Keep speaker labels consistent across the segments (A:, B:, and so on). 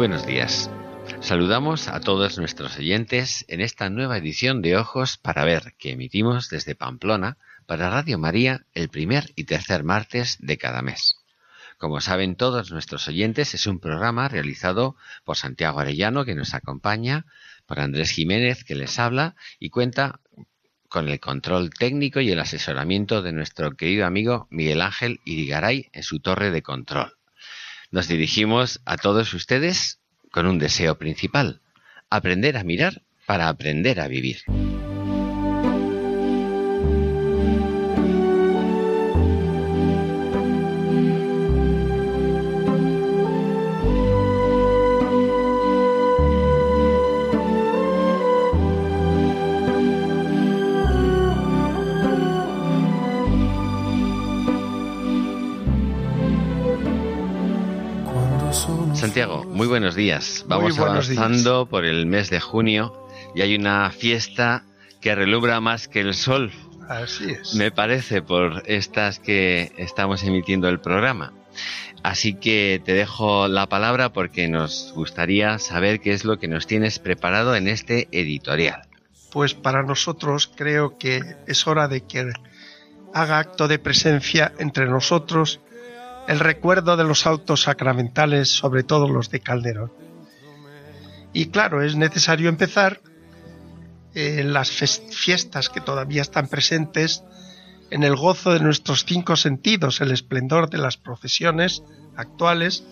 A: Buenos días. Saludamos a todos nuestros oyentes en esta nueva edición de Ojos para Ver que emitimos desde Pamplona para Radio María el primer y tercer martes de cada mes. Como saben todos nuestros oyentes, es un programa realizado por Santiago Arellano que nos acompaña, por Andrés Jiménez que les habla y cuenta con el control técnico y el asesoramiento de nuestro querido amigo Miguel Ángel Irigaray en su torre de control nos dirigimos a todos ustedes con un deseo principal, aprender a mirar para aprender a vivir. Santiago, muy buenos días. Vamos avanzando por el mes de junio y hay una fiesta que relumbra más que el sol.
B: Así es.
A: Me parece por estas que estamos emitiendo el programa. Así que te dejo la palabra porque nos gustaría saber qué es lo que nos tienes preparado en este editorial.
B: Pues para nosotros creo que es hora de que haga acto de presencia entre nosotros el recuerdo de los autos sacramentales, sobre todo los de Calderón. Y claro, es necesario empezar en las fiestas que todavía están presentes, en el gozo de nuestros cinco sentidos, el esplendor de las procesiones actuales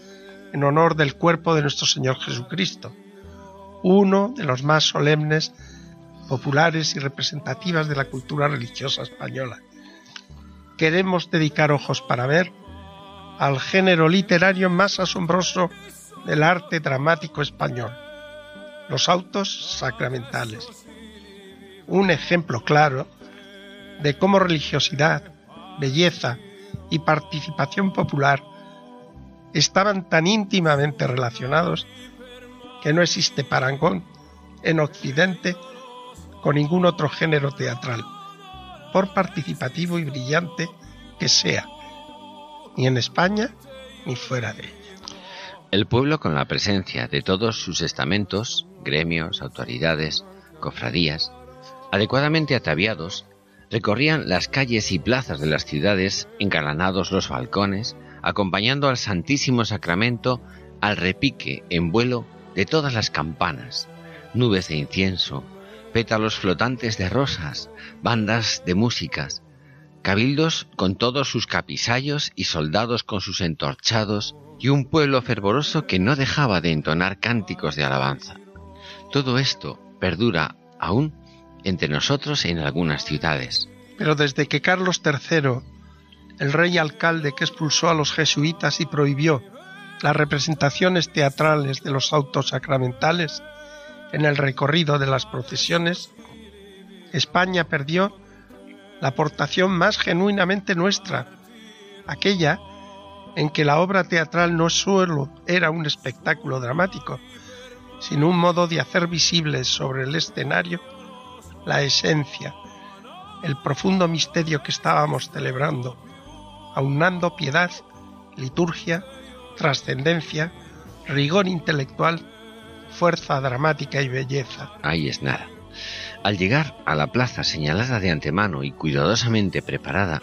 B: en honor del cuerpo de nuestro Señor Jesucristo, uno de los más solemnes, populares y representativas de la cultura religiosa española. Queremos dedicar ojos para ver al género literario más asombroso del arte dramático español, los autos sacramentales. Un ejemplo claro de cómo religiosidad, belleza y participación popular estaban tan íntimamente relacionados que no existe parangón en Occidente con ningún otro género teatral, por participativo y brillante que sea ni en España ni fuera de ella.
A: El pueblo con la presencia de todos sus estamentos, gremios, autoridades, cofradías, adecuadamente ataviados, recorrían las calles y plazas de las ciudades, engalanados los balcones, acompañando al Santísimo Sacramento al repique en vuelo de todas las campanas, nubes de incienso, pétalos flotantes de rosas, bandas de músicas, cabildos con todos sus capisallos y soldados con sus entorchados, y un pueblo fervoroso que no dejaba de entonar cánticos de alabanza. Todo esto perdura aún entre nosotros en algunas ciudades.
B: Pero desde que Carlos III, el rey alcalde que expulsó a los jesuitas y prohibió las representaciones teatrales de los autos sacramentales en el recorrido de las procesiones, España perdió la aportación más genuinamente nuestra, aquella en que la obra teatral no solo era un espectáculo dramático, sino un modo de hacer visible sobre el escenario la esencia, el profundo misterio que estábamos celebrando, aunando piedad, liturgia, trascendencia, rigor intelectual, fuerza dramática y belleza.
A: Ahí es nada. Al llegar a la plaza señalada de antemano y cuidadosamente preparada,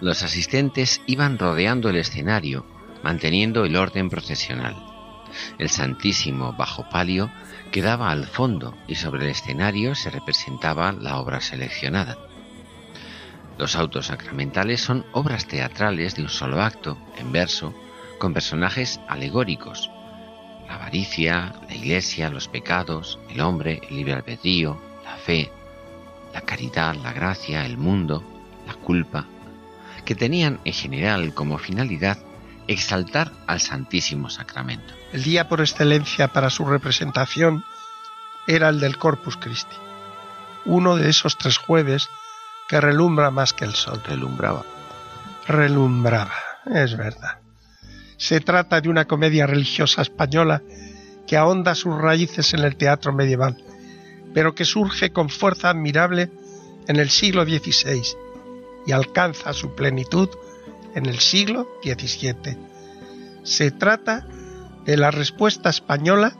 A: los asistentes iban rodeando el escenario, manteniendo el orden procesional. El Santísimo bajo palio quedaba al fondo y sobre el escenario se representaba la obra seleccionada. Los autos sacramentales son obras teatrales de un solo acto, en verso, con personajes alegóricos. La avaricia, la iglesia, los pecados, el hombre, el libre albedrío, la fe, la caridad, la gracia, el mundo, la culpa, que tenían en general como finalidad exaltar al Santísimo Sacramento.
B: El día por excelencia para su representación era el del Corpus Christi, uno de esos tres jueves que relumbra más que el sol.
A: Relumbraba.
B: Relumbraba, es verdad. Se trata de una comedia religiosa española que ahonda sus raíces en el teatro medieval, pero que surge con fuerza admirable en el siglo XVI y alcanza su plenitud en el siglo XVII. Se trata de la respuesta española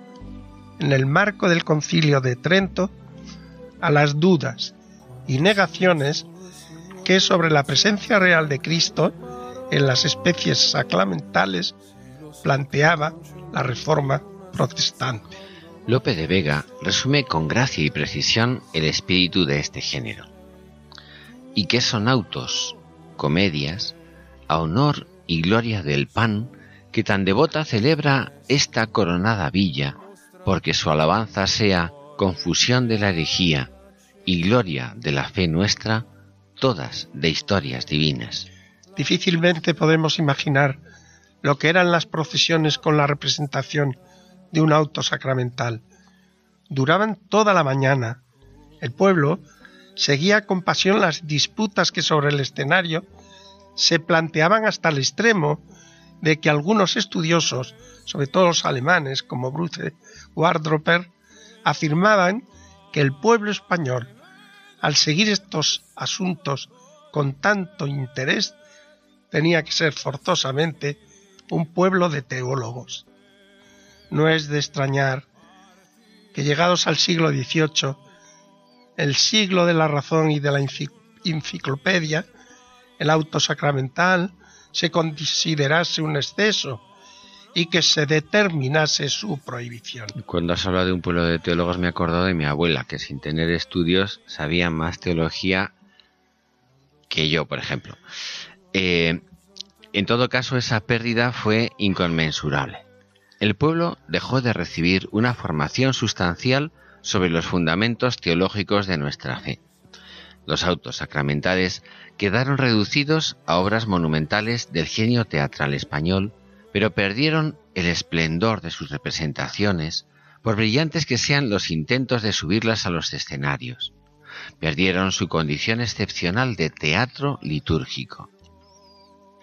B: en el marco del concilio de Trento a las dudas y negaciones que sobre la presencia real de Cristo en las especies sacramentales planteaba la reforma protestante.
A: Lope de Vega resume con gracia y precisión el espíritu de este género. ¿Y qué son autos? Comedias, a honor y gloria del pan que tan devota celebra esta coronada villa, porque su alabanza sea confusión de la herejía y gloria de la fe nuestra, todas de historias divinas.
B: Difícilmente podemos imaginar lo que eran las procesiones con la representación de un auto sacramental. Duraban toda la mañana. El pueblo seguía con pasión las disputas que sobre el escenario se planteaban hasta el extremo de que algunos estudiosos, sobre todo los alemanes como Bruce Wardroper, afirmaban que el pueblo español, al seguir estos asuntos con tanto interés, tenía que ser forzosamente un pueblo de teólogos. No es de extrañar que llegados al siglo XVIII, el siglo de la razón y de la enciclopedia, el auto sacramental se considerase un exceso y que se determinase su prohibición.
A: Cuando has hablado de un pueblo de teólogos me he acordado de mi abuela, que sin tener estudios sabía más teología que yo, por ejemplo. Eh, en todo caso, esa pérdida fue inconmensurable. El pueblo dejó de recibir una formación sustancial sobre los fundamentos teológicos de nuestra fe. Los autos sacramentales quedaron reducidos a obras monumentales del genio teatral español, pero perdieron el esplendor de sus representaciones, por brillantes que sean los intentos de subirlas a los escenarios. Perdieron su condición excepcional de teatro litúrgico.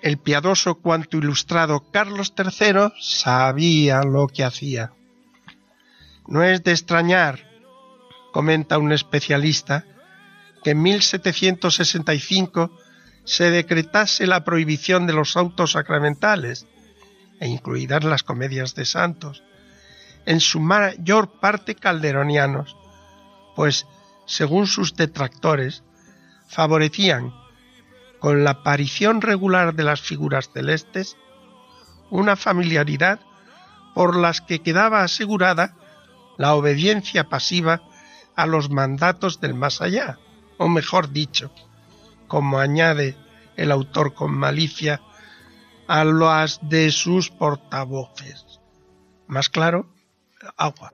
B: El piadoso cuanto ilustrado Carlos III sabía lo que hacía. No es de extrañar, comenta un especialista, que en 1765 se decretase la prohibición de los autos sacramentales, e incluidas las comedias de santos, en su mayor parte calderonianos, pues, según sus detractores, favorecían, con la aparición regular de las figuras celestes, una familiaridad por las que quedaba asegurada la obediencia pasiva a los mandatos del más allá, o mejor dicho, como añade el autor con malicia, a las de sus portavoces. Más claro, agua.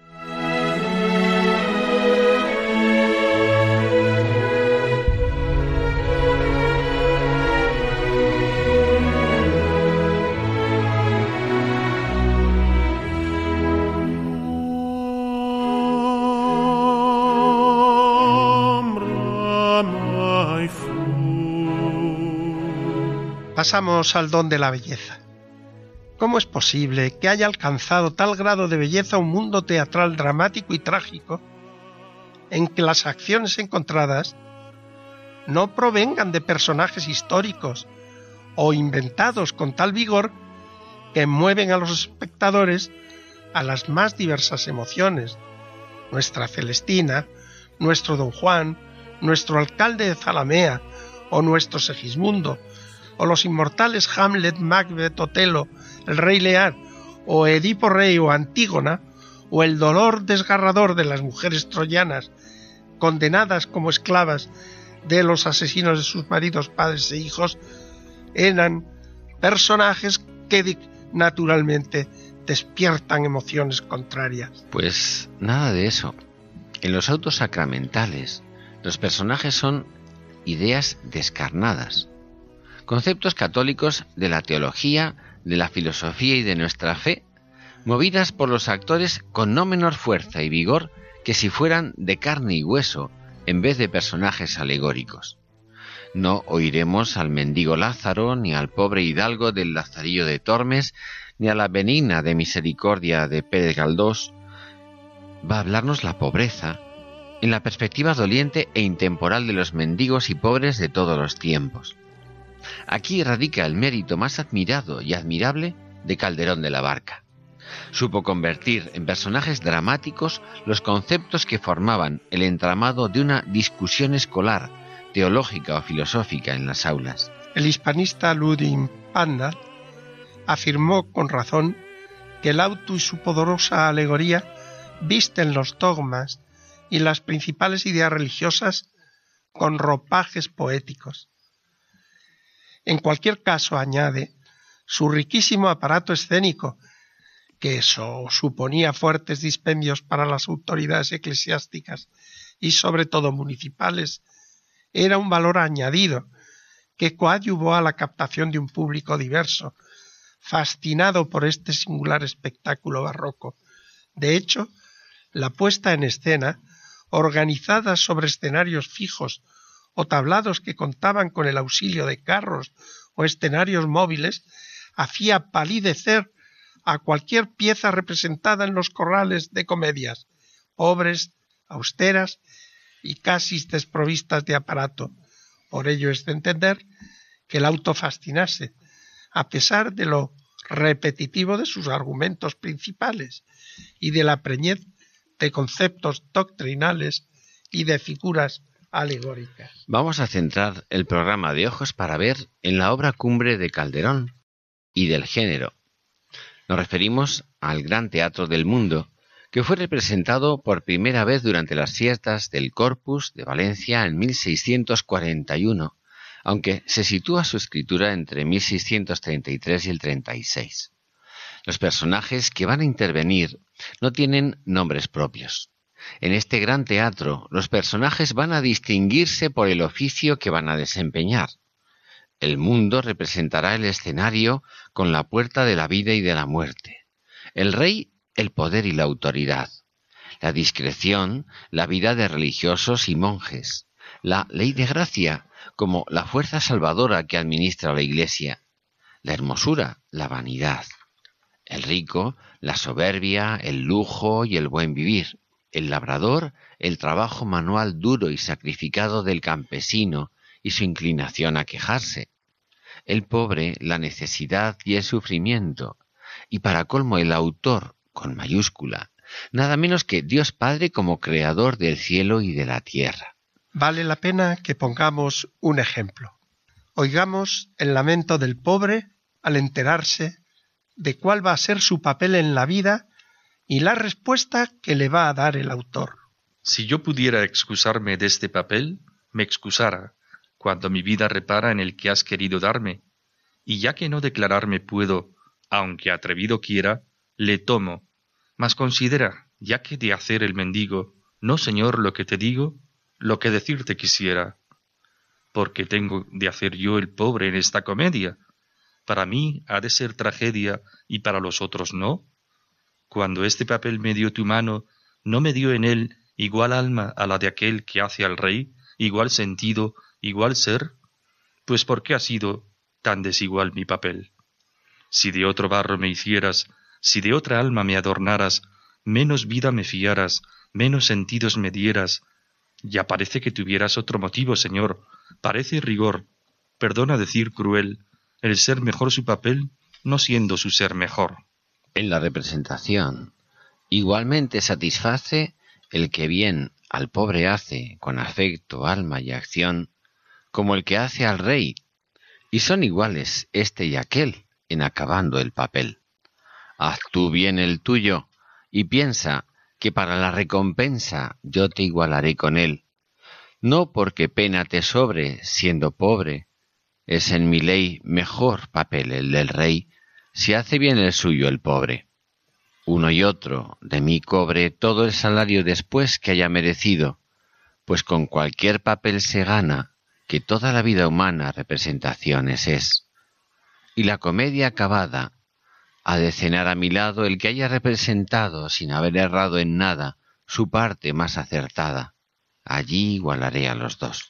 B: Pasamos al don de la belleza. ¿Cómo es posible que haya alcanzado tal grado de belleza un mundo teatral dramático y trágico en que las acciones encontradas no provengan de personajes históricos o inventados con tal vigor que mueven a los espectadores a las más diversas emociones. Nuestra Celestina, nuestro Don Juan, nuestro alcalde de Zalamea o nuestro Segismundo, o los inmortales Hamlet, Macbeth, Otelo, el Rey Lear, o Edipo Rey o Antígona, o el dolor desgarrador de las mujeres troyanas condenadas como esclavas de los asesinos de sus maridos, padres e hijos, eran personajes que naturalmente despiertan emociones contrarias.
A: Pues nada de eso. En los autos sacramentales, los personajes son ideas descarnadas, conceptos católicos de la teología, de la filosofía y de nuestra fe, movidas por los actores con no menor fuerza y vigor que si fueran de carne y hueso en vez de personajes alegóricos. No oiremos al mendigo Lázaro, ni al pobre hidalgo del Lazarillo de Tormes, ni a la benigna de misericordia de Pérez Galdós. Va a hablarnos la pobreza, en la perspectiva doliente e intemporal de los mendigos y pobres de todos los tiempos. Aquí radica el mérito más admirado y admirable de Calderón de la Barca. Supo convertir en personajes dramáticos los conceptos que formaban el entramado de una discusión escolar, teológica o filosófica en las aulas.
B: El hispanista Ludwig Panda afirmó con razón que el auto y su poderosa alegoría visten los dogmas y las principales ideas religiosas con ropajes poéticos. En cualquier caso, añade, su riquísimo aparato escénico, que eso suponía fuertes dispendios para las autoridades eclesiásticas y sobre todo municipales, era un valor añadido que coadyuvó a la captación de un público diverso, fascinado por este singular espectáculo barroco. De hecho, la puesta en escena organizadas sobre escenarios fijos o tablados que contaban con el auxilio de carros o escenarios móviles, hacía palidecer a cualquier pieza representada en los corrales de comedias, pobres, austeras y casi desprovistas de aparato. Por ello es de entender que el auto fascinase, a pesar de lo repetitivo de sus argumentos principales y de la preñez de conceptos doctrinales y de figuras
A: Vamos a centrar el programa de ojos para ver en la obra cumbre de Calderón y del género. Nos referimos al Gran Teatro del Mundo, que fue representado por primera vez durante las fiestas del Corpus de Valencia en 1641, aunque se sitúa su escritura entre 1633 y el 36. Los personajes que van a intervenir no tienen nombres propios. En este gran teatro los personajes van a distinguirse por el oficio que van a desempeñar. El mundo representará el escenario con la puerta de la vida y de la muerte. El rey, el poder y la autoridad. La discreción, la vida de religiosos y monjes. La ley de gracia, como la fuerza salvadora que administra la Iglesia. La hermosura, la vanidad el rico, la soberbia, el lujo y el buen vivir, el labrador, el trabajo manual duro y sacrificado del campesino y su inclinación a quejarse, el pobre, la necesidad y el sufrimiento, y para colmo el autor, con mayúscula, nada menos que Dios Padre como creador del cielo y de la tierra.
B: Vale la pena que pongamos un ejemplo. Oigamos el lamento del pobre al enterarse de cuál va a ser su papel en la vida y la respuesta que le va a dar el autor.
C: Si yo pudiera excusarme de este papel, me excusara, cuando mi vida repara en el que has querido darme, y ya que no declararme puedo, aunque atrevido quiera, le tomo. Mas considera, ya que de hacer el mendigo, no señor lo que te digo, lo que decirte quisiera. Porque tengo de hacer yo el pobre en esta comedia, para mí ha de ser tragedia y para los otros no? Cuando este papel me dio tu mano, ¿no me dio en él igual alma a la de aquel que hace al rey, igual sentido, igual ser? Pues porque ha sido, tan desigual mi papel. Si de otro barro me hicieras, si de otra alma me adornaras, menos vida me fiaras, menos sentidos me dieras. Ya parece que tuvieras otro motivo, Señor, parece rigor, perdona decir cruel, el ser mejor su papel, no siendo su ser mejor.
A: En la representación, igualmente satisface el que bien al pobre hace con afecto, alma y acción, como el que hace al rey, y son iguales este y aquel en acabando el papel. Haz tú bien el tuyo, y piensa que para la recompensa yo te igualaré con él, no porque pena te sobre siendo pobre, es en mi ley mejor papel el del rey, si hace bien el suyo el pobre. Uno y otro de mí cobre todo el salario después que haya merecido, pues con cualquier papel se gana, que toda la vida humana representaciones es. Y la comedia acabada ha de cenar a mi lado el que haya representado, sin haber errado en nada, su parte más acertada. Allí igualaré a los dos.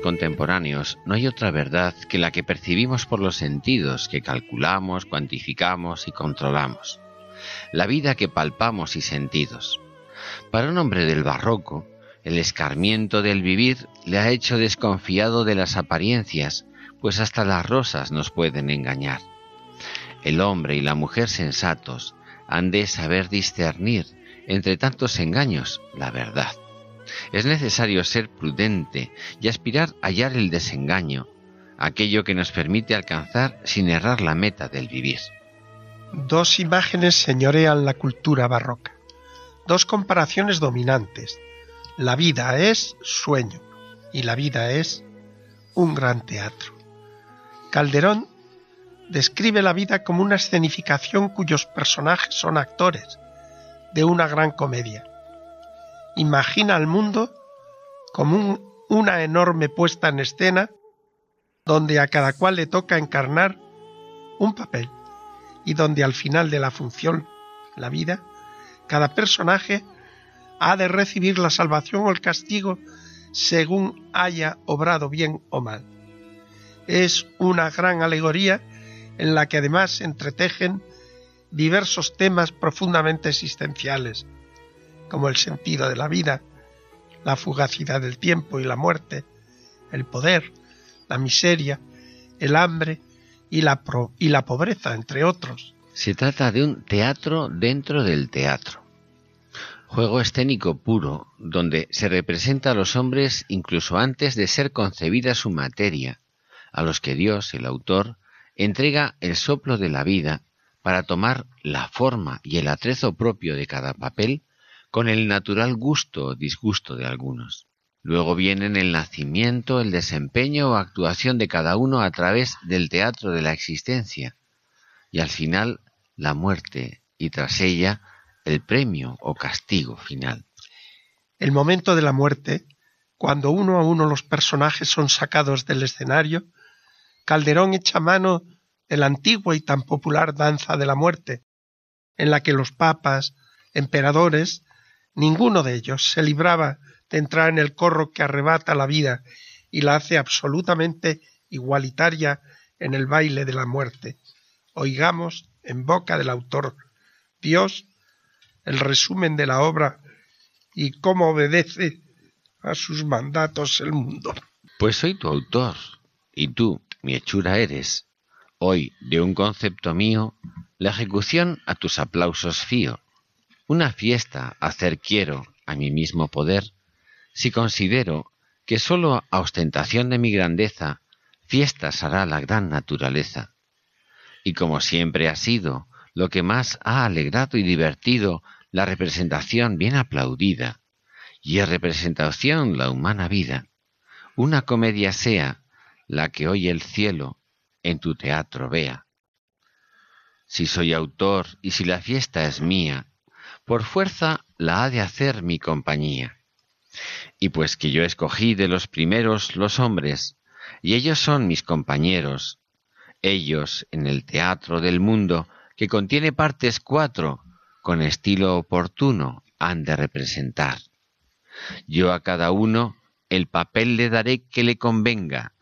D: Contemporáneos no hay otra verdad que la que percibimos por los sentidos que calculamos, cuantificamos y controlamos. La vida que palpamos y sentidos. Para un hombre del barroco, el escarmiento del vivir le ha hecho desconfiado de las apariencias, pues hasta las rosas nos pueden engañar. El hombre y la mujer sensatos han de saber discernir entre tantos engaños la verdad. Es necesario ser prudente y aspirar a hallar el desengaño, aquello que nos permite alcanzar sin errar la meta del vivir.
B: Dos imágenes señorean la cultura barroca, dos comparaciones dominantes. La vida es sueño y la vida es un gran teatro. Calderón describe la vida como una escenificación cuyos personajes son actores de una gran comedia imagina al mundo como una enorme puesta en escena donde a cada cual le toca encarnar un papel y donde al final de la función, la vida, cada personaje ha de recibir la salvación o el castigo según haya obrado bien o mal. Es una gran alegoría en la que además se entretejen diversos temas profundamente existenciales, como el sentido de la vida, la fugacidad del tiempo y la muerte, el poder, la miseria, el hambre y la, y la pobreza, entre otros.
A: Se trata de un teatro dentro del teatro. Juego escénico puro, donde se representa a los hombres incluso antes de ser concebida su materia, a los que Dios, el autor, entrega el soplo de la vida para tomar la forma y el atrezo propio de cada papel con el natural gusto o disgusto de algunos. Luego vienen el nacimiento, el desempeño o actuación de cada uno a través del teatro de la existencia, y al final la muerte, y tras ella el premio o castigo final.
B: El momento de la muerte, cuando uno a uno los personajes son sacados del escenario, Calderón echa mano de la antigua y tan popular danza de la muerte, en la que los papas, emperadores, Ninguno de ellos se libraba de entrar en el corro que arrebata la vida y la hace absolutamente igualitaria en el baile de la muerte. Oigamos en boca del autor Dios el resumen de la obra y cómo obedece a sus mandatos el mundo.
A: Pues soy tu autor, y tú, mi hechura eres. Hoy, de un concepto mío, la ejecución a tus aplausos fío. Una fiesta hacer quiero a mi mismo poder, si considero que sólo a ostentación de mi grandeza fiestas hará la gran naturaleza. Y como siempre ha sido lo que más ha alegrado y divertido la representación bien aplaudida, y es representación la humana vida, una comedia sea la que hoy el cielo en tu teatro vea. Si soy autor y si la fiesta es mía, por fuerza la ha de hacer mi compañía. Y pues que yo escogí de los primeros los hombres, y ellos son mis compañeros, ellos en el teatro del mundo, que contiene partes cuatro, con estilo oportuno, han de representar. Yo a cada uno el papel le daré que le convenga,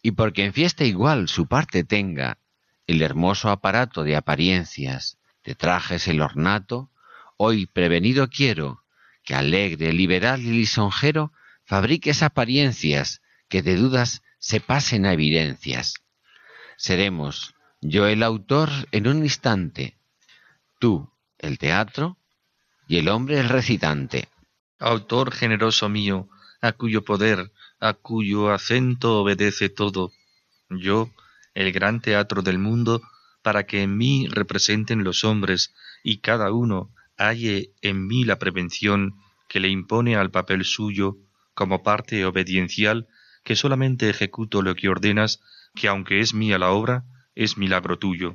A: y porque en fiesta igual su parte tenga, el hermoso aparato de apariencias, de trajes el ornato, hoy prevenido quiero, que alegre, liberal y lisonjero fabriques apariencias que de dudas se pasen a evidencias. Seremos yo el autor en un instante, tú el teatro y el hombre el recitante.
C: Autor generoso mío, a cuyo poder, a cuyo acento obedece todo, yo, el gran teatro del mundo, para que en mí representen los hombres y cada uno halle en mí la prevención que le impone al papel suyo como parte obediencial que solamente ejecuto lo que ordenas, que aunque es mía la obra, es milagro tuyo.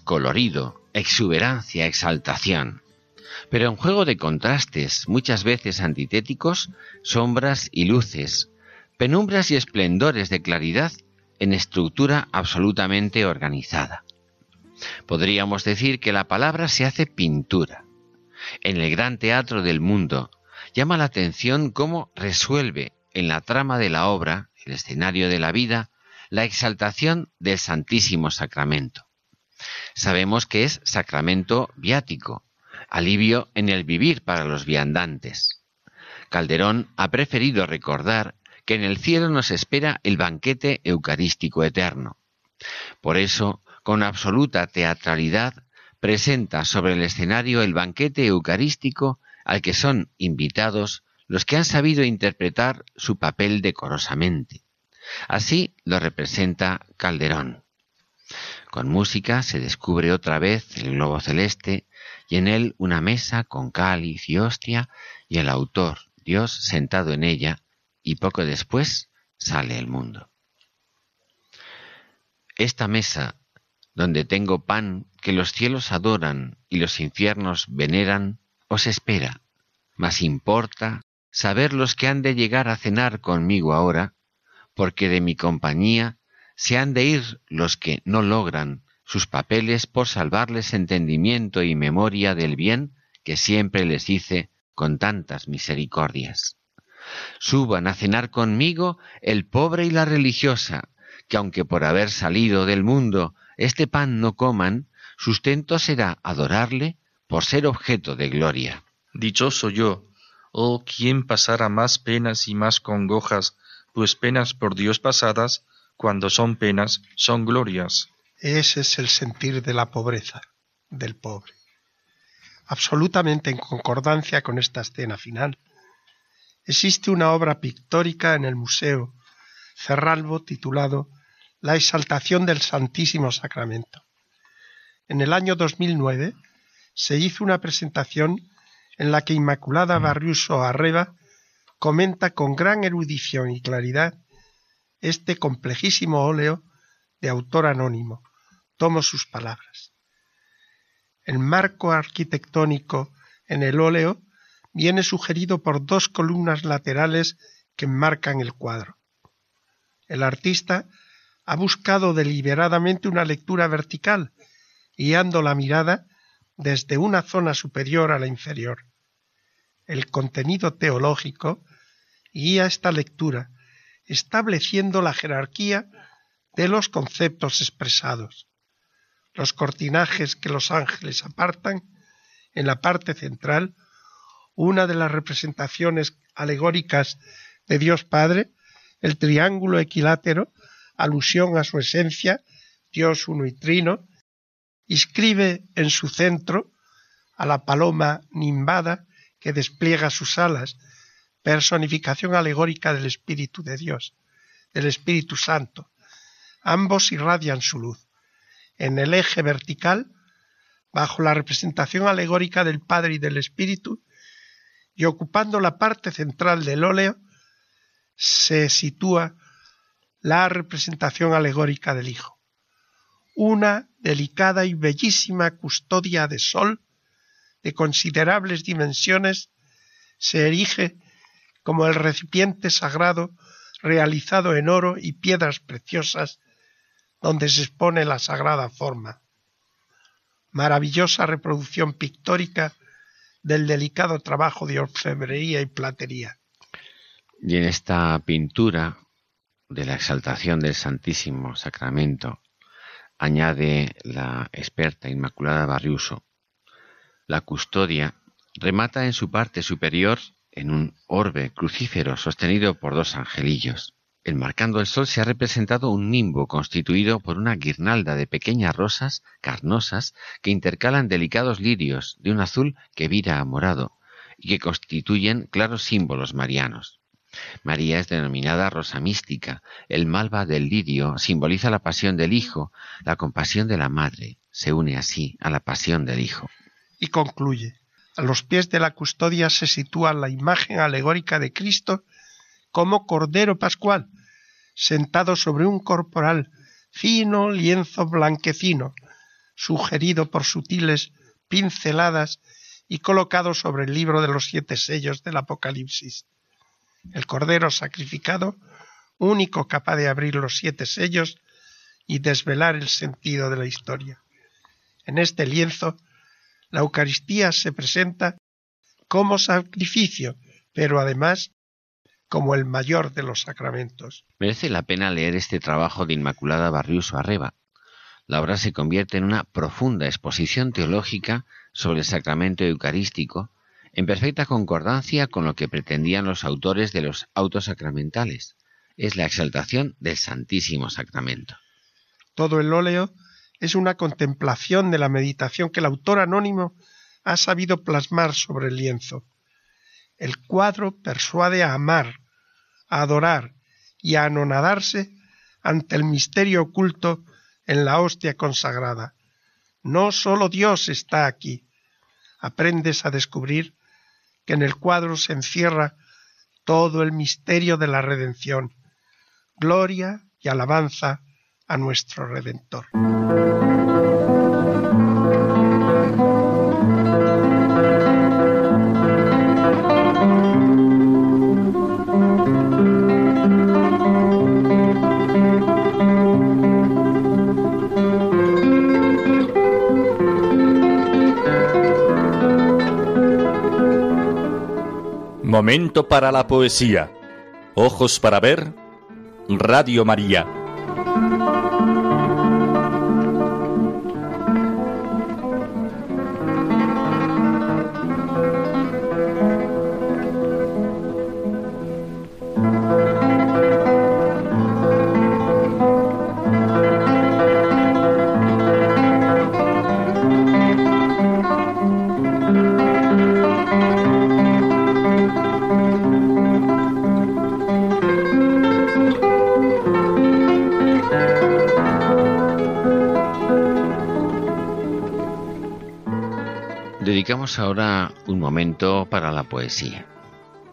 A: Colorido, exuberancia, exaltación. Pero en juego de contrastes, muchas veces antitéticos, sombras y luces, penumbras y esplendores de claridad en estructura absolutamente organizada. Podríamos decir que la palabra se hace pintura. En el gran teatro del mundo llama la atención cómo resuelve en la trama de la obra, el escenario de la vida, la exaltación del Santísimo Sacramento. Sabemos que es sacramento viático, alivio en el vivir para los viandantes. Calderón ha preferido recordar que en el cielo nos espera el banquete eucarístico eterno. Por eso, con absoluta teatralidad, presenta sobre el escenario el banquete eucarístico al que son invitados los que han sabido interpretar su papel decorosamente. Así lo representa Calderón. Con música se descubre otra vez el globo celeste y en él una mesa con cáliz y hostia y el autor, Dios, sentado en ella y poco después sale el mundo. Esta mesa donde tengo pan que los cielos adoran y los infiernos veneran, os espera. Mas importa saber los que han de llegar a cenar conmigo ahora, porque de mi compañía se han de ir los que no logran sus papeles por salvarles entendimiento y memoria del bien que siempre les hice con tantas misericordias. Suban a cenar conmigo el pobre y la religiosa, que aunque por haber salido del mundo este pan no coman, sustento será adorarle por ser objeto de gloria.
C: Dichoso yo, oh quien pasara más penas y más congojas, pues penas por Dios pasadas, cuando son penas, son glorias.
B: Ese es el sentir de la pobreza, del pobre. Absolutamente en concordancia con esta escena final, existe una obra pictórica en el Museo Cerralbo titulado La exaltación del Santísimo Sacramento. En el año 2009 se hizo una presentación en la que Inmaculada Barriuso Arreba comenta con gran erudición y claridad este complejísimo óleo de autor anónimo. Tomo sus palabras. El marco arquitectónico en el óleo viene sugerido por dos columnas laterales que enmarcan el cuadro. El artista ha buscado deliberadamente una lectura vertical, guiando la mirada desde una zona superior a la inferior. El contenido teológico guía esta lectura, estableciendo la jerarquía de los conceptos expresados. Los cortinajes que los ángeles apartan en la parte central una de las representaciones alegóricas de Dios Padre, el triángulo equilátero, alusión a su esencia, Dios uno y trino, inscribe en su centro a la paloma nimbada que despliega sus alas, personificación alegórica del Espíritu de Dios, del Espíritu Santo. Ambos irradian su luz. En el eje vertical, bajo la representación alegórica del Padre y del Espíritu, y ocupando la parte central del óleo se sitúa la representación alegórica del Hijo. Una delicada y bellísima custodia de sol de considerables dimensiones se erige como el recipiente sagrado realizado en oro y piedras preciosas donde se expone la sagrada forma. Maravillosa reproducción pictórica del delicado trabajo de orfebrería y platería.
A: Y en esta pintura de la exaltación del Santísimo Sacramento añade la experta Inmaculada Barriuso, la custodia remata en su parte superior en un orbe crucífero sostenido por dos angelillos. Enmarcando el sol se ha representado un nimbo constituido por una guirnalda de pequeñas rosas carnosas que intercalan delicados lirios de un azul que vira a morado y que constituyen claros símbolos marianos. María es denominada rosa mística. El malva del lirio simboliza la pasión del Hijo, la compasión de la Madre. Se une así a la pasión del Hijo.
B: Y concluye. A los pies de la custodia se sitúa la imagen alegórica de Cristo como Cordero Pascual, sentado sobre un corporal fino lienzo blanquecino, sugerido por sutiles pinceladas y colocado sobre el libro de los siete sellos del Apocalipsis. El Cordero sacrificado, único capaz de abrir los siete sellos y desvelar el sentido de la historia. En este lienzo, la Eucaristía se presenta como sacrificio, pero además como el mayor de los sacramentos.
A: Merece la pena leer este trabajo de Inmaculada Barriuso Arreba. La obra se convierte en una profunda exposición teológica sobre el sacramento eucarístico, en perfecta concordancia con lo que pretendían los autores de los autos sacramentales. Es la exaltación del Santísimo Sacramento.
B: Todo el óleo es una contemplación de la meditación que el autor anónimo ha sabido plasmar sobre el lienzo. El cuadro persuade a amar, a adorar y a anonadarse ante el misterio oculto en la hostia consagrada. No sólo Dios está aquí. Aprendes a descubrir que en el cuadro se encierra todo el misterio de la redención, gloria y alabanza a nuestro Redentor.
E: Momento para la poesía. Ojos para ver. Radio María.
A: Ahora un momento para la poesía.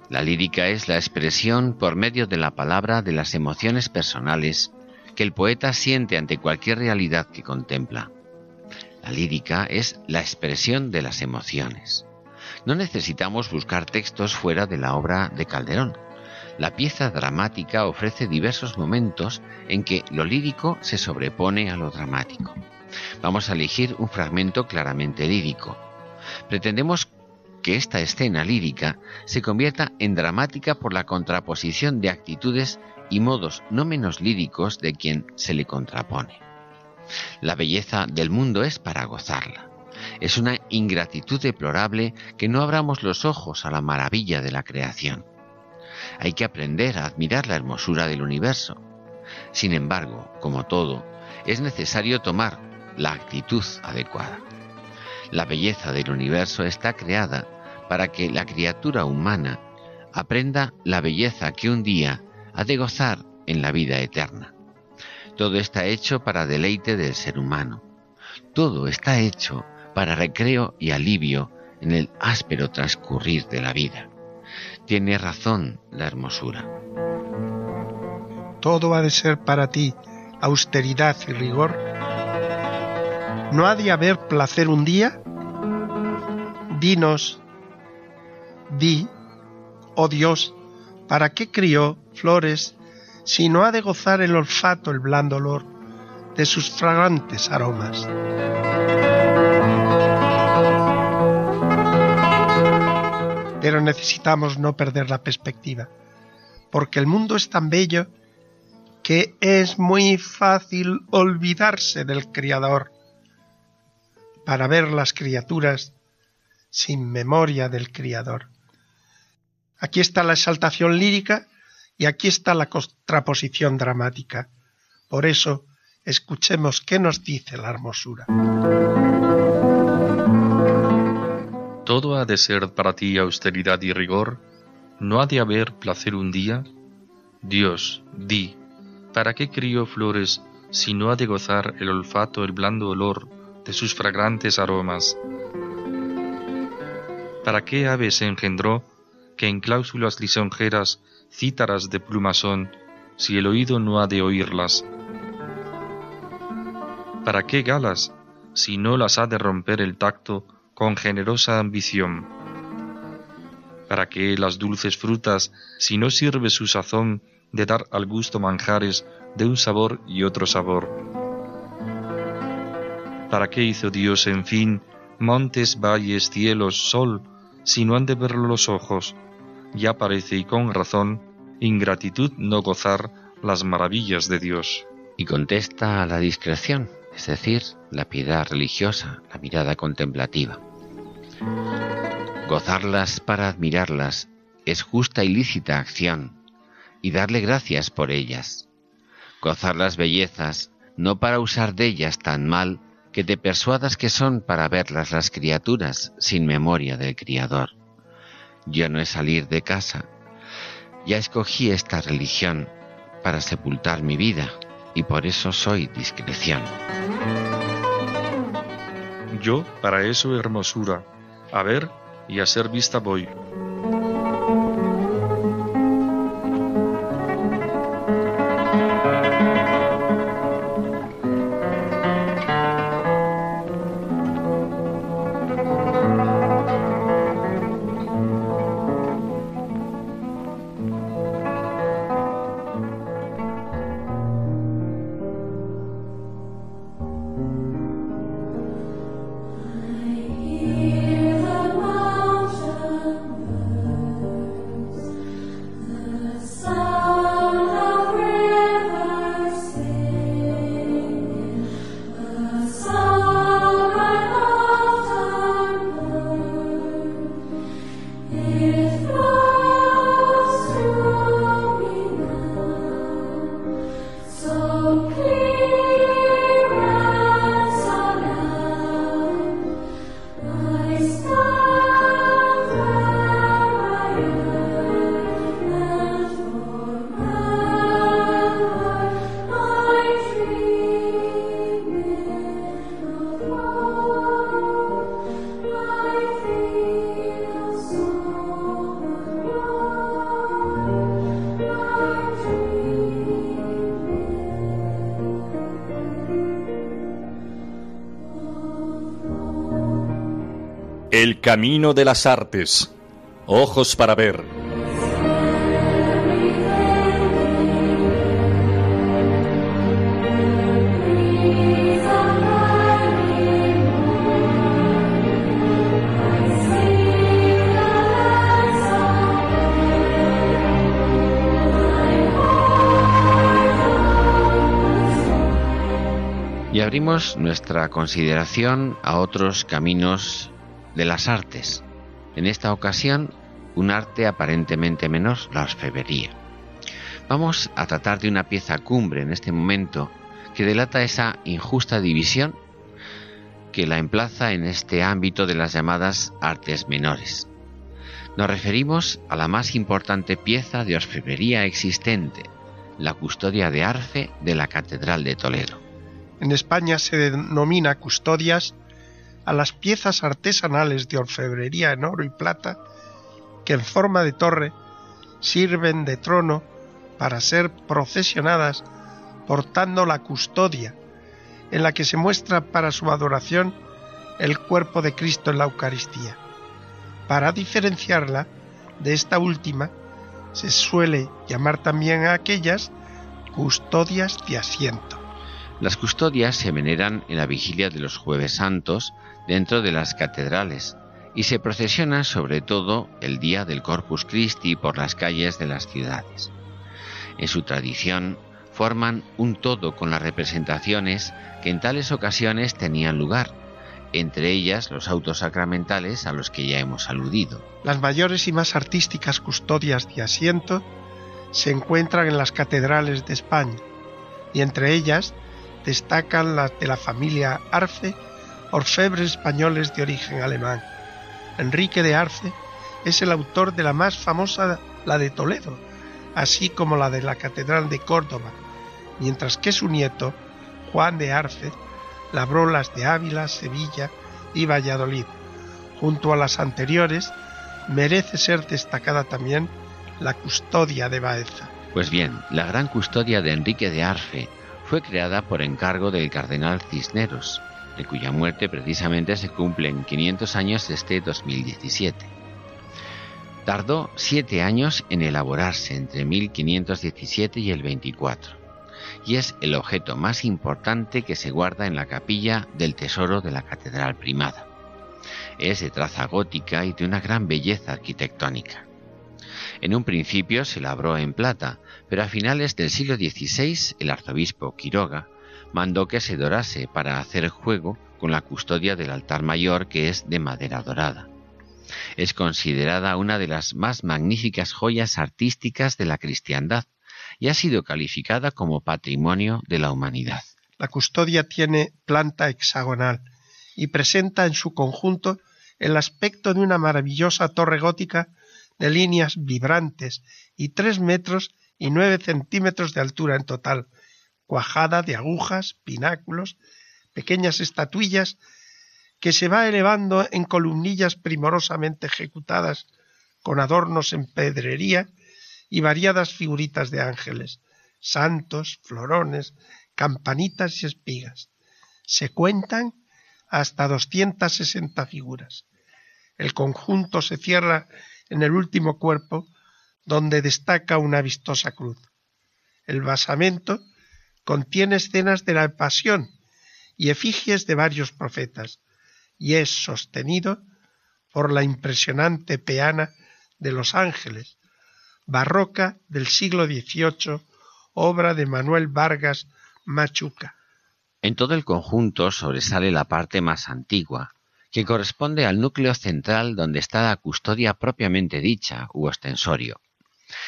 A: La lírica es la expresión por medio de la palabra de las emociones personales que el poeta siente ante cualquier realidad que contempla. La lírica es la expresión de las emociones. No necesitamos buscar textos fuera de la obra de Calderón. La pieza dramática ofrece diversos momentos en que lo lírico se sobrepone a lo dramático. Vamos a elegir un fragmento claramente lírico. Pretendemos que esta escena lírica se convierta en dramática por la contraposición de actitudes y modos no menos líricos de quien se le contrapone. La belleza del mundo es para gozarla. Es una ingratitud deplorable que no abramos los ojos a la maravilla de la creación. Hay que aprender a admirar la hermosura del universo. Sin embargo, como todo, es necesario tomar la actitud adecuada. La belleza del universo está creada para que la criatura humana aprenda la belleza que un día ha de gozar en la vida eterna. Todo está hecho para deleite del ser humano. Todo está hecho para recreo y alivio en el áspero transcurrir de la vida. Tiene razón la hermosura.
B: Todo ha de ser para ti austeridad y rigor ¿No ha de haber placer un día? Dinos, di, oh Dios, ¿para qué crió flores si no ha de gozar el olfato el blando olor de sus fragantes aromas? Pero necesitamos no perder la perspectiva, porque el mundo es tan bello que es muy fácil olvidarse del Criador para ver las criaturas sin memoria del Criador. Aquí está la exaltación lírica y aquí está la contraposición dramática. Por eso, escuchemos qué nos dice la hermosura.
C: Todo ha de ser para ti austeridad y rigor, no ha de haber placer un día. Dios, di, ¿para qué crió flores si no ha de gozar el olfato el blando olor de sus fragrantes aromas. ¿Para qué aves engendró que en cláusulas lisonjeras cítaras de plumazón, si el oído no ha de oírlas? ¿Para qué galas, si no las ha de romper el tacto con generosa ambición? ¿Para qué las dulces frutas, si no sirve su sazón de dar al gusto manjares de un sabor y otro sabor? ¿Para qué hizo Dios, en fin, montes, valles, cielos, sol, si no han de verlo los ojos? Ya parece, y con razón, ingratitud no gozar las maravillas de Dios.
A: Y contesta a la discreción, es decir, la piedad religiosa, la mirada contemplativa. Gozarlas para admirarlas es justa y lícita acción, y darle gracias por ellas. Gozar las bellezas, no para usar de ellas tan mal que te persuadas que son para verlas las criaturas sin memoria del Criador. Yo no he salir de casa. Ya escogí esta religión para sepultar mi vida y por eso soy discreción.
C: Yo para eso hermosura, a ver y a ser vista voy.
E: Camino de las artes. Ojos para ver.
A: Y abrimos nuestra consideración a otros caminos de las artes. En esta ocasión, un arte aparentemente menor, la orfebrería. Vamos a tratar de una pieza cumbre en este momento que delata esa injusta división que la emplaza en este ámbito de las llamadas artes menores. Nos referimos a la más importante pieza de orfebrería existente, la custodia de arce de la Catedral de Toledo.
B: En España se denomina custodias a las piezas artesanales de orfebrería en oro y plata que en forma de torre sirven de trono para ser procesionadas portando la custodia, en la que se muestra para su adoración el cuerpo de Cristo en la Eucaristía. Para diferenciarla de esta última, se suele llamar también a aquellas custodias de asiento.
A: Las custodias se veneran en la vigilia de los jueves santos dentro de las catedrales y se procesiona sobre todo el día del Corpus Christi por las calles de las ciudades. En su tradición forman un todo con las representaciones que en tales ocasiones tenían lugar, entre ellas los autos sacramentales a los que ya hemos aludido.
B: Las mayores y más artísticas custodias de asiento se encuentran en las catedrales de España, y entre ellas destacan las de la familia Arce, orfebres españoles de origen alemán. Enrique de Arce es el autor de la más famosa, la de Toledo, así como la de la Catedral de Córdoba, mientras que su nieto, Juan de Arce, labró las de Ávila, Sevilla y Valladolid. Junto a las anteriores, merece ser destacada también la custodia de Baeza.
A: Pues bien, la gran custodia de Enrique de Arce fue creada por encargo del cardenal Cisneros, de cuya muerte precisamente se cumplen 500 años este 2017. Tardó siete años en elaborarse entre 1517 y el 24, y es el objeto más importante que se guarda en la capilla del tesoro de la Catedral Primada. Es de traza gótica y de una gran belleza arquitectónica. En un principio se labró en plata, pero a finales del siglo XVI el arzobispo Quiroga mandó que se dorase para hacer juego con la custodia del altar mayor que es de madera dorada. Es considerada una de las más magníficas joyas artísticas de la cristiandad y ha sido calificada como patrimonio de la humanidad.
B: La custodia tiene planta hexagonal y presenta en su conjunto el aspecto de una maravillosa torre gótica de líneas vibrantes y tres metros y nueve centímetros de altura en total, cuajada de agujas, pináculos, pequeñas estatuillas que se va elevando en columnillas primorosamente ejecutadas con adornos en pedrería y variadas figuritas de ángeles, santos, florones, campanitas y espigas. Se cuentan hasta 260 figuras. El conjunto se cierra en el último cuerpo, donde destaca una vistosa cruz. El basamento contiene escenas de la pasión y efigies de varios profetas, y es sostenido por la impresionante peana de los ángeles, barroca del siglo XVIII, obra de Manuel Vargas Machuca.
A: En todo el conjunto sobresale la parte más antigua, que corresponde al núcleo central donde está la custodia propiamente dicha u ostensorio.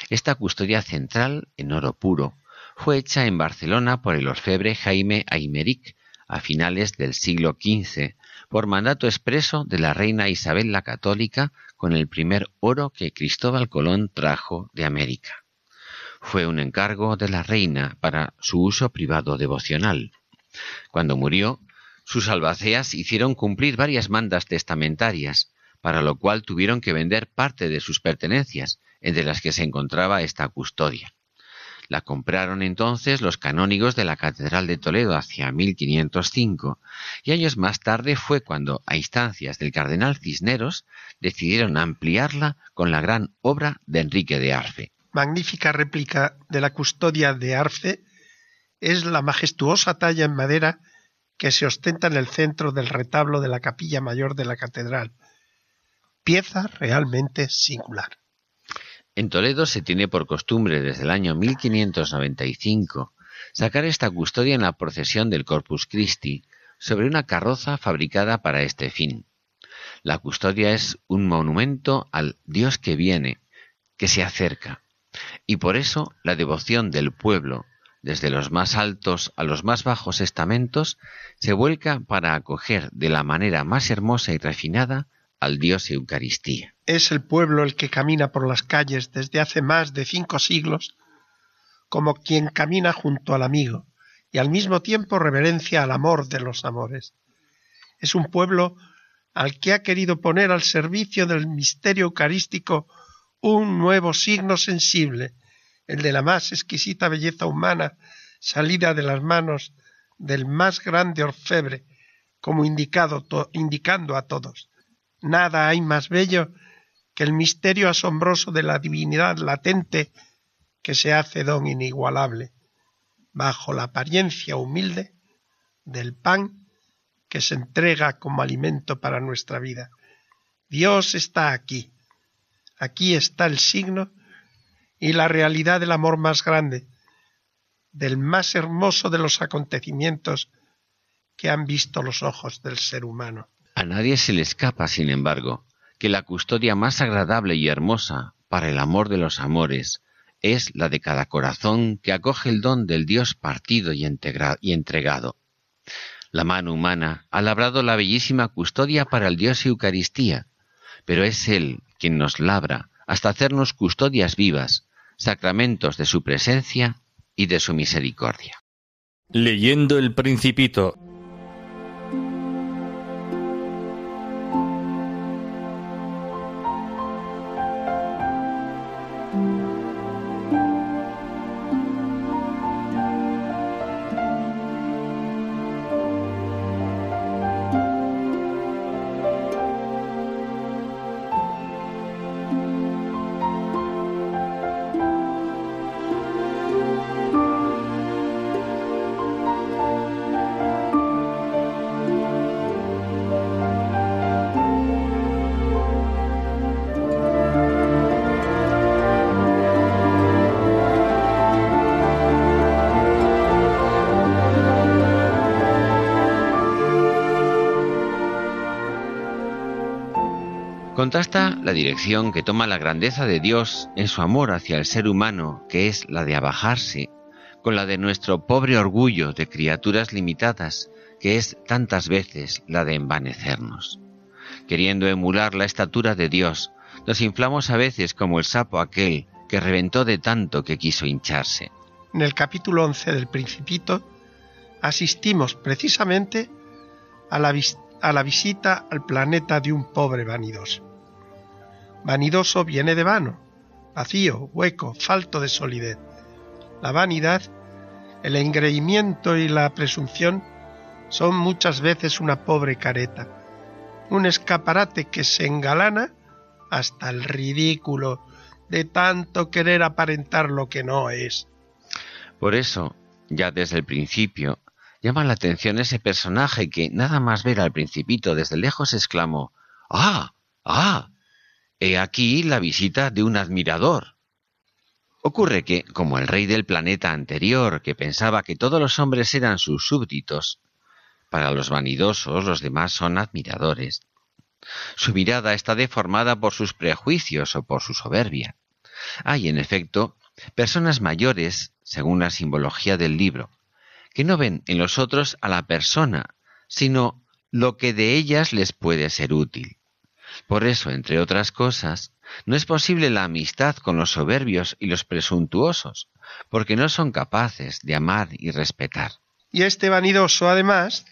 A: Esta custodia central, en oro puro, fue hecha en Barcelona por el orfebre Jaime Aymeric a finales del siglo XV por mandato expreso de la reina Isabel la Católica con el primer oro que Cristóbal Colón trajo de América. Fue un encargo de la reina para su uso privado devocional. Cuando murió, sus albaceas hicieron cumplir varias mandas testamentarias, para lo cual tuvieron que vender parte de sus pertenencias, entre las que se encontraba esta custodia. La compraron entonces los canónigos de la Catedral de Toledo hacia 1505 y años más tarde fue cuando, a instancias del cardenal Cisneros, decidieron ampliarla con la gran obra de Enrique de Arfe.
B: Magnífica réplica de la custodia de Arfe es la majestuosa talla en madera que se ostenta en el centro del retablo de la capilla mayor de la catedral, pieza realmente singular.
A: En Toledo se tiene por costumbre desde el año 1595 sacar esta custodia en la procesión del Corpus Christi sobre una carroza fabricada para este fin. La custodia es un monumento al Dios que viene, que se acerca, y por eso la devoción del pueblo, desde los más altos a los más bajos estamentos, se vuelca para acoger de la manera más hermosa y refinada al Dios Eucaristía.
B: Es el pueblo el que camina por las calles desde hace más de cinco siglos como quien camina junto al amigo y al mismo tiempo reverencia al amor de los amores. Es un pueblo al que ha querido poner al servicio del misterio eucarístico un nuevo signo sensible, el de la más exquisita belleza humana salida de las manos del más grande orfebre, como indicado indicando a todos Nada hay más bello que el misterio asombroso de la divinidad latente que se hace don inigualable, bajo la apariencia humilde del pan que se entrega como alimento para nuestra vida. Dios está aquí. Aquí está el signo y la realidad del amor más grande, del más hermoso de los acontecimientos que han visto los ojos del ser humano.
A: A nadie se le escapa, sin embargo, que la custodia más agradable y hermosa para el amor de los amores es la de cada corazón que acoge el don del Dios partido y, y entregado. La mano humana ha labrado la bellísima custodia para el Dios Eucaristía, pero es Él quien nos labra hasta hacernos custodias vivas, sacramentos de su presencia y de su misericordia.
E: Leyendo el Principito
A: Contrasta la dirección que toma la grandeza de Dios en su amor hacia el ser humano, que es la de abajarse, con la de nuestro pobre orgullo de criaturas limitadas, que es tantas veces la de envanecernos. Queriendo emular la estatura de Dios, nos inflamos a veces como el sapo aquel que reventó de tanto que quiso hincharse.
B: En el capítulo 11 del Principito asistimos precisamente a la, a la visita al planeta de un pobre vanidoso. Vanidoso viene de vano, vacío, hueco, falto de solidez. La vanidad, el engreimiento y la presunción son muchas veces una pobre careta, un escaparate que se engalana hasta el ridículo de tanto querer aparentar lo que no es.
A: Por eso, ya desde el principio, llama la atención ese personaje que, nada más ver al principito desde lejos, exclamó ¡Ah! ¡Ah! He aquí la visita de un admirador. Ocurre que, como el rey del planeta anterior, que pensaba que todos los hombres eran sus súbditos, para los vanidosos los demás son admiradores. Su mirada está deformada por sus prejuicios o por su soberbia. Hay, en efecto, personas mayores, según la simbología del libro, que no ven en los otros a la persona, sino lo que de ellas les puede ser útil. Por eso, entre otras cosas, no es posible la amistad con los soberbios y los presuntuosos, porque no son capaces de amar y respetar.
B: Y este vanidoso, además,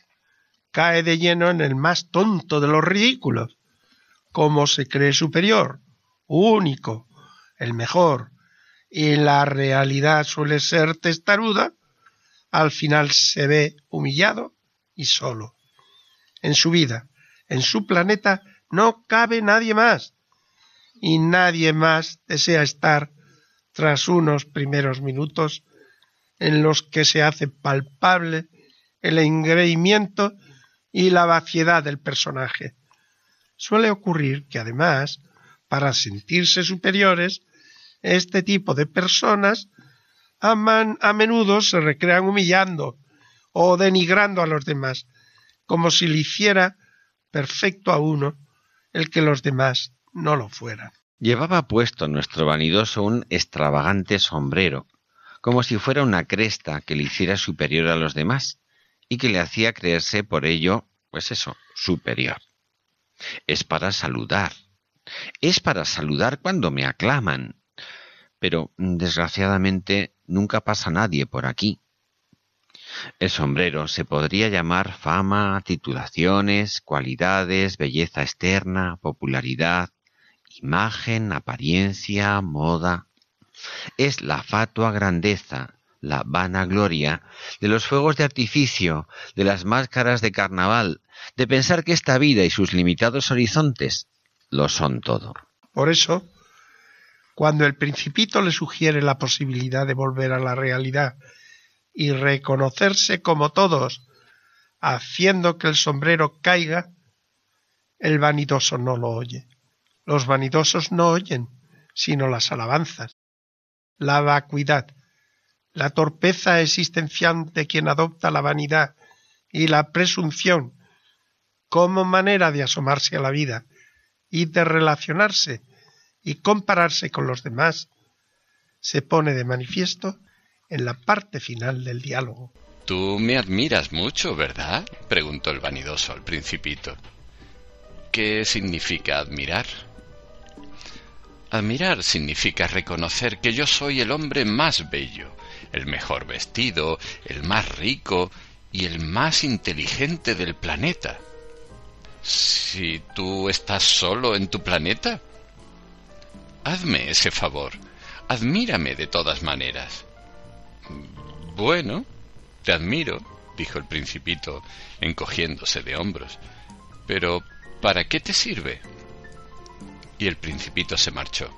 B: cae de lleno en el más tonto de los ridículos, como se cree superior, único, el mejor, y la realidad suele ser testaruda, al final se ve humillado y solo. En su vida, en su planeta, no cabe nadie más, y nadie más desea estar tras unos primeros minutos en los que se hace palpable el engreimiento y la vaciedad del personaje. Suele ocurrir que además, para sentirse superiores, este tipo de personas a, menudo se recrean humillando o denigrando a los demás, como si le hiciera perfecto a uno el que los demás no lo fueran.
A: Llevaba puesto nuestro vanidoso un extravagante sombrero, como si fuera una cresta que le hiciera superior a los demás y que le hacía creerse por ello, pues eso, superior. Es para saludar. Es para saludar cuando me aclaman. Pero, desgraciadamente, nunca pasa nadie por aquí. El sombrero se podría llamar fama, titulaciones, cualidades, belleza externa, popularidad, imagen, apariencia, moda. Es la fatua grandeza, la vanagloria de los fuegos de artificio, de las máscaras de carnaval, de pensar que esta vida y sus limitados horizontes lo son todo.
B: Por eso, cuando el principito le sugiere la posibilidad de volver a la realidad y reconocerse como todos, haciendo que el sombrero caiga, el vanidoso no lo oye. Los vanidosos no oyen, sino las alabanzas, la vacuidad, la torpeza existencial de quien adopta la vanidad y la presunción como manera de asomarse a la vida y de relacionarse y compararse con los demás, se pone de manifiesto en la parte final del diálogo.
F: Tú me admiras mucho, ¿verdad? preguntó el vanidoso al principito. ¿Qué significa admirar? Admirar significa reconocer que yo soy el hombre más bello, el mejor vestido, el más rico y el más inteligente del planeta. Si tú estás solo en tu planeta, hazme ese favor, admírame de todas maneras. Bueno, te admiro, dijo el principito, encogiéndose de hombros. Pero, ¿para qué te sirve? Y el principito se marchó.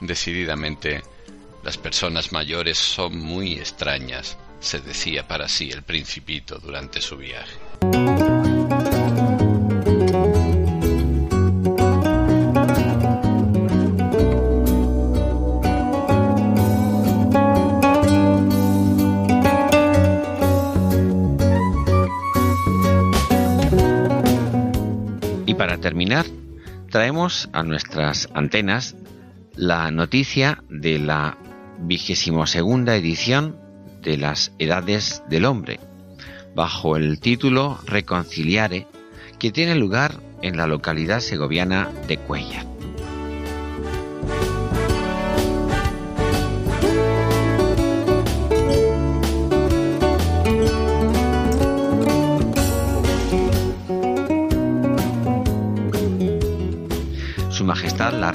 F: Decididamente, las personas mayores son muy extrañas, se decía para sí el principito durante su viaje.
A: Terminar, traemos a nuestras antenas la noticia de la vigésimo segunda edición de las Edades del Hombre, bajo el título Reconciliare, que tiene lugar en la localidad segoviana de Cuellar.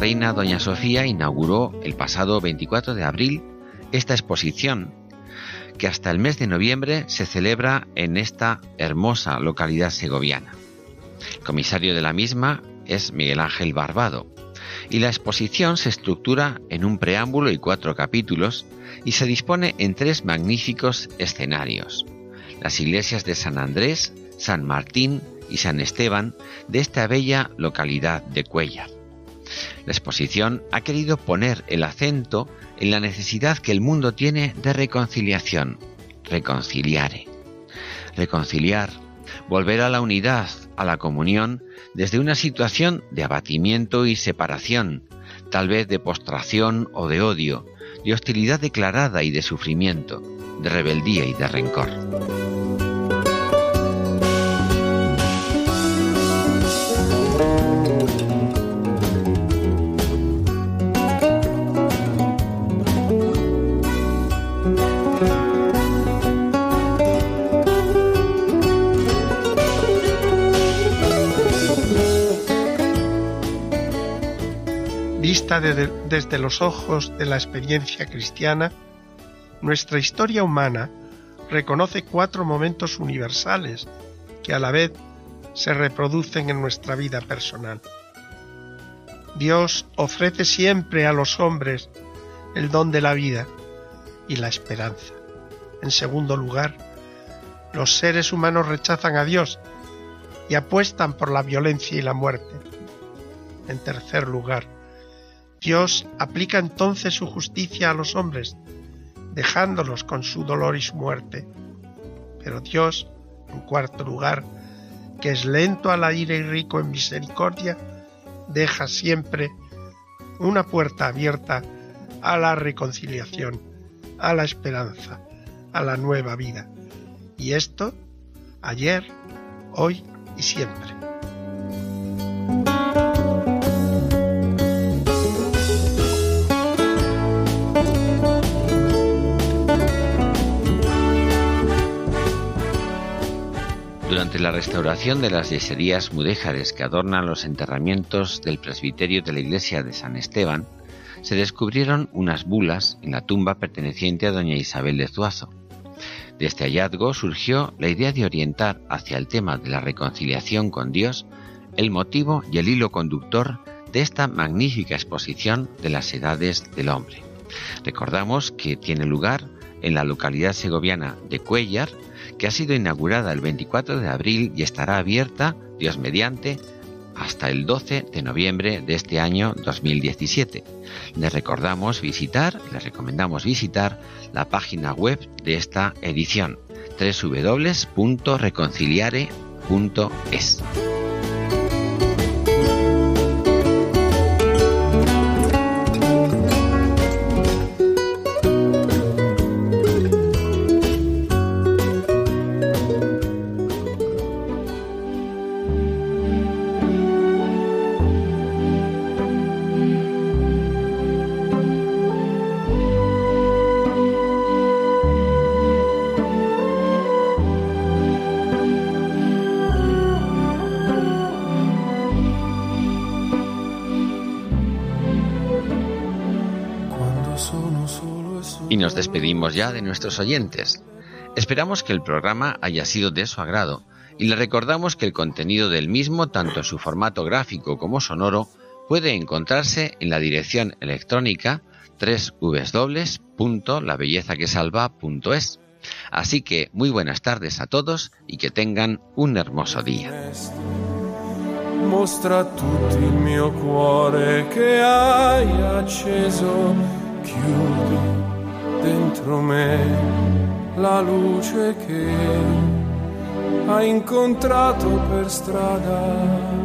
A: Reina Doña Sofía inauguró el pasado 24 de abril esta exposición que hasta el mes de noviembre se celebra en esta hermosa localidad segoviana. El comisario de la misma es Miguel Ángel Barbado y la exposición se estructura en un preámbulo y cuatro capítulos y se dispone en tres magníficos escenarios. Las iglesias de San Andrés, San Martín y San Esteban de esta bella localidad de Cuellar. La exposición ha querido poner el acento en la necesidad que el mundo tiene de reconciliación, reconciliare. Reconciliar, volver a la unidad, a la comunión, desde una situación de abatimiento y separación, tal vez de postración o de odio, de hostilidad declarada y de sufrimiento, de rebeldía y de rencor.
B: Desde los ojos de la experiencia cristiana, nuestra historia humana reconoce cuatro momentos universales que a la vez se reproducen en nuestra vida personal. Dios ofrece siempre a los hombres el don de la vida y la esperanza. En segundo lugar, los seres humanos rechazan a Dios y apuestan por la violencia y la muerte. En tercer lugar, Dios aplica entonces su justicia a los hombres, dejándolos con su dolor y su muerte. Pero Dios, en cuarto lugar, que es lento a la ira y rico en misericordia, deja siempre una puerta abierta a la reconciliación, a la esperanza, a la nueva vida. Y esto ayer, hoy y siempre.
A: Durante la restauración de las yeserías mudéjares que adornan los enterramientos del presbiterio de la iglesia de San Esteban, se descubrieron unas bulas en la tumba perteneciente a doña Isabel de Zuazo. De este hallazgo surgió la idea de orientar hacia el tema de la reconciliación con Dios el motivo y el hilo conductor de esta magnífica exposición de las edades del hombre. Recordamos que tiene lugar en la localidad segoviana de Cuellar, que ha sido inaugurada el 24 de abril y estará abierta, Dios mediante, hasta el 12 de noviembre de este año 2017. Les recordamos visitar, les recomendamos visitar la página web de esta edición www.reconciliare.es. Y nos despedimos ya de nuestros oyentes. Esperamos que el programa haya sido de su agrado y le recordamos que el contenido del mismo, tanto en su formato gráfico como sonoro, puede encontrarse en la dirección electrónica www.labellezaquesalva.es. Así que muy buenas tardes a todos y que tengan un hermoso día. Mostra cuore
G: dentro me la luce che ha incontrato per strada